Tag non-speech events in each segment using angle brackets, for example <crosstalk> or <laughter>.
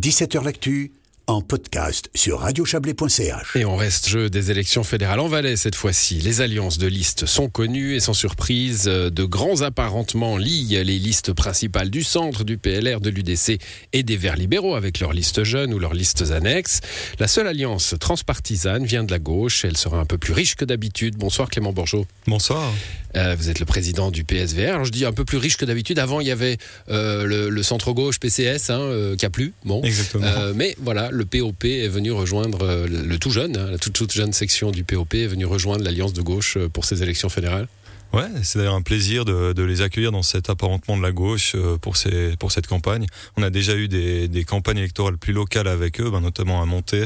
17h L'actu en podcast sur radiochablais.ch. Et on reste jeu des élections fédérales en Valais cette fois-ci. Les alliances de listes sont connues et sans surprise, de grands apparentements lient les listes principales du centre, du PLR, de l'UDC et des Verts libéraux avec leurs listes jeunes ou leurs listes annexes. La seule alliance transpartisane vient de la gauche. Elle sera un peu plus riche que d'habitude. Bonsoir Clément Bourgeot. Bonsoir. Euh, vous êtes le président du PSVR. Alors je dis un peu plus riche que d'habitude. Avant, il y avait euh, le, centre gauche PCS hein, euh, qui a plus. Bon. Exactement. mais voilà, le POP est venu rejoindre le tout jeune, hein, la toute, toute jeune section du POP est venue rejoindre l'alliance de gauche pour ces élections fédérales. Ouais, c'est d'ailleurs un plaisir de, les accueillir dans cet apparentement de la gauche pour, ces, pour cette campagne. On a déjà eu des, des campagnes électorales plus locales avec eux, ben, notamment à Monté,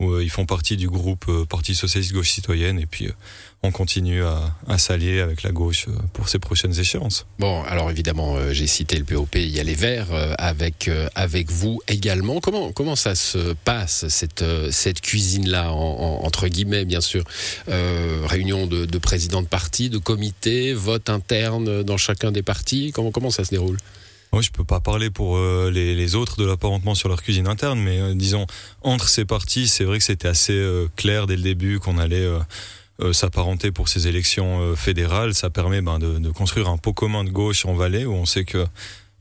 où ils font partie du groupe Parti Socialiste Gauche Citoyenne. Et puis on continue à, s'allier avec la gauche euh, pour ces prochaines échéances. Bon, alors évidemment, euh, j'ai cité le POP, il y a les Verts euh, avec, avec vous également. Comment, comment ça se passe, cette, cette cuisine-là, entre guillemets, bien sûr Réunion de, de présidents de partis, de comités, vote interne dans chacun des partis? Comment, comment ça se déroule? Oui, je peux pas parler pour les, autres de l'apparentement sur leur cuisine interne, mais disons entre ces partis, c'est vrai que c'était assez clair dès le début qu'on allait euh, s'apparenter pour ces élections euh, fédérales. Ça permet ben, de, de, construire un pot commun de gauche en Valais où on sait que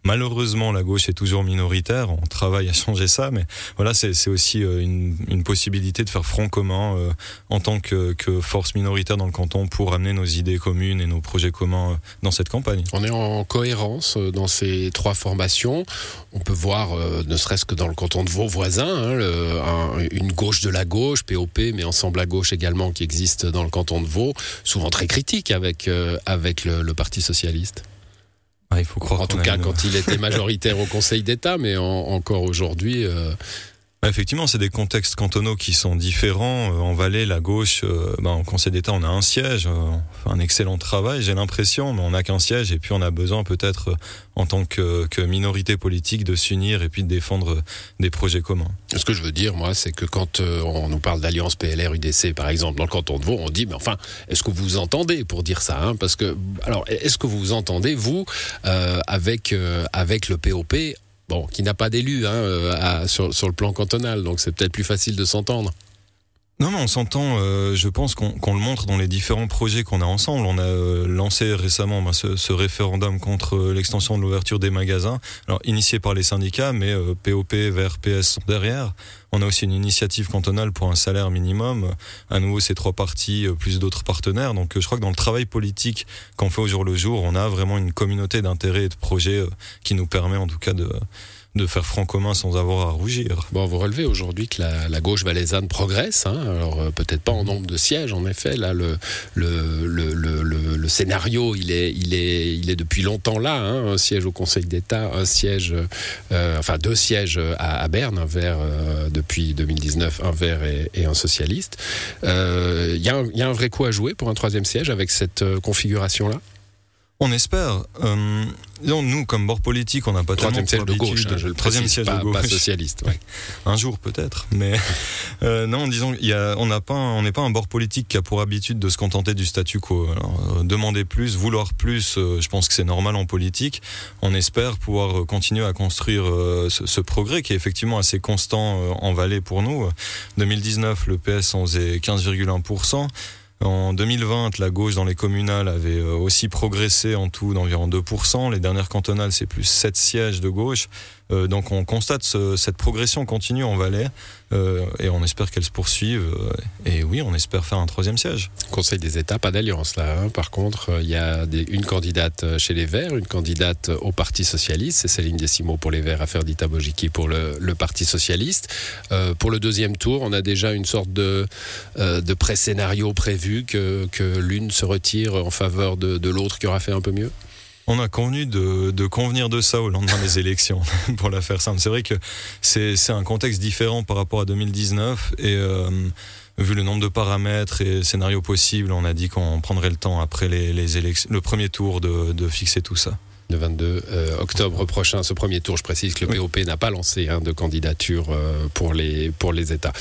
Malheureusement, la gauche est toujours minoritaire. On travaille à changer ça, mais voilà, c'est aussi euh, une, possibilité de faire front commun euh, en tant que, force minoritaire dans le canton pour amener nos idées communes et nos projets communs euh, dans cette campagne. On est en cohérence dans ces trois formations. On peut voir, ne serait-ce que dans le canton de vos voisins, hein, une gauche de la gauche, POP, mais ensemble à gauche également, qui existe dans le canton de Vaud, souvent très critique avec, le Parti socialiste. Ah, il faut croire en tout cas, quand il était majoritaire au Conseil d'État, mais encore aujourd'hui. Euh, effectivement, c'est des contextes cantonaux qui sont différents. Euh, en Valais, la gauche, euh, bah, en Conseil d'État, on a un siège, on fait un excellent travail, j'ai l'impression, mais on n'a qu'un siège, et puis on a besoin peut-être, en tant que, que, minorité politique, de s'unir et puis de défendre des projets communs. Ce que je veux dire, moi, c'est que quand on nous parle d'alliance PLR-UDC, par exemple, dans le canton de Vaud, on dit, mais enfin, est-ce que vous vous entendez pour dire ça hein? Parce que, alors, est-ce que vous vous entendez, vous, avec, avec le POP bon, qui n'a pas d'élu hein, euh, sur, le plan cantonal, donc c'est peut-être plus facile de s'entendre. Non, mais on s'entend, euh, je pense qu'on le montre dans les différents projets qu'on a ensemble. On a euh, lancé récemment ben, ce, référendum contre l'extension de l'ouverture des magasins, alors initié par les syndicats, mais POP, vers PS sont derrière. On a aussi une initiative cantonale pour un salaire minimum. À nouveau, ces trois partis, plus d'autres partenaires. Donc je crois que dans le travail politique qu'on fait au jour le jour, on a vraiment une communauté d'intérêts et de projets qui nous permet en tout cas de de faire front commun sans avoir à rougir. Bon, vous relevez aujourd'hui que la, gauche valaisanne progresse, hein. alors euh, peut-être pas en nombre de sièges, en effet, là le, scénario il est, depuis longtemps là, hein. un siège au Conseil d'État, un siège, euh, enfin deux sièges à, Berne, un vert euh, depuis 2019, un vert et, un socialiste. Il y, y, a un vrai coup à jouer pour un troisième siège avec cette configuration-là? On espère. Euh, nous, comme bord politique, on n'a pas troisième siège de gauche. Hein, le troisième siège de gauche. Pas socialiste. <laughs> un jour peut-être, mais euh, non, disons, y a, on n'a pas, on n'est pas un bord politique qui a pour habitude de se contenter du statu quo. Euh, demander plus, vouloir plus, euh, je pense que c'est normal en politique. On espère pouvoir continuer à construire ce, ce, progrès qui est effectivement assez constant en Valais pour nous. 2019, le PS en faisait 15,1%. En 2020, la gauche dans les communales avait euh, aussi progressé en tout d'environ 2%. Les dernières cantonales, c'est plus 7 sièges de gauche. Euh, donc on constate cette progression continue en Valais euh, et on espère qu'elle se poursuive. et oui, on espère faire un troisième siège. Conseil des États, pas d'alliance là. Hein. Par contre, il y a une candidate chez les Verts, une candidate au Parti Socialiste, c'est Céline Decimo pour les Verts, Aferdita Bojiki pour le, le Parti Socialiste. pour le deuxième tour, on a déjà une sorte de, de pré-scénario prévu que, l'une se retire en faveur de, l'autre qui aura fait un peu mieux? On a convenu de, convenir de ça au lendemain des élections, <laughs> pour la faire simple. C'est vrai que c'est un contexte différent par rapport à 2019 et euh, vu le nombre de paramètres et scénarios possibles, on a dit qu'on prendrait le temps après les, élections, le premier tour de fixer tout ça le 22 euh, octobre prochain, ce premier tour. Je précise que le POP n'a pas lancé hein, de candidature euh, pour, les, pour les États.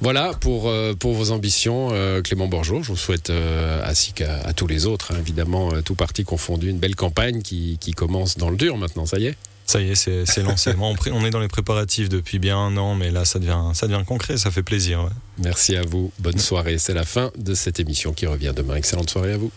Voilà pour, euh, pour vos ambitions, Clément Borgeot. Je vous souhaite, ainsi qu'à tous les autres, hein, évidemment, tout parti confondu, une belle campagne qui, qui commence dans le dur maintenant, ça y est? Ça y est, c'est lancé. <laughs> on, on est dans les préparatifs depuis bien un an, mais là, ça devient, ça devient concret, ça fait plaisir. Merci à vous. Bonne soirée. C'est la fin de cette émission qui revient demain. Excellente soirée à vous.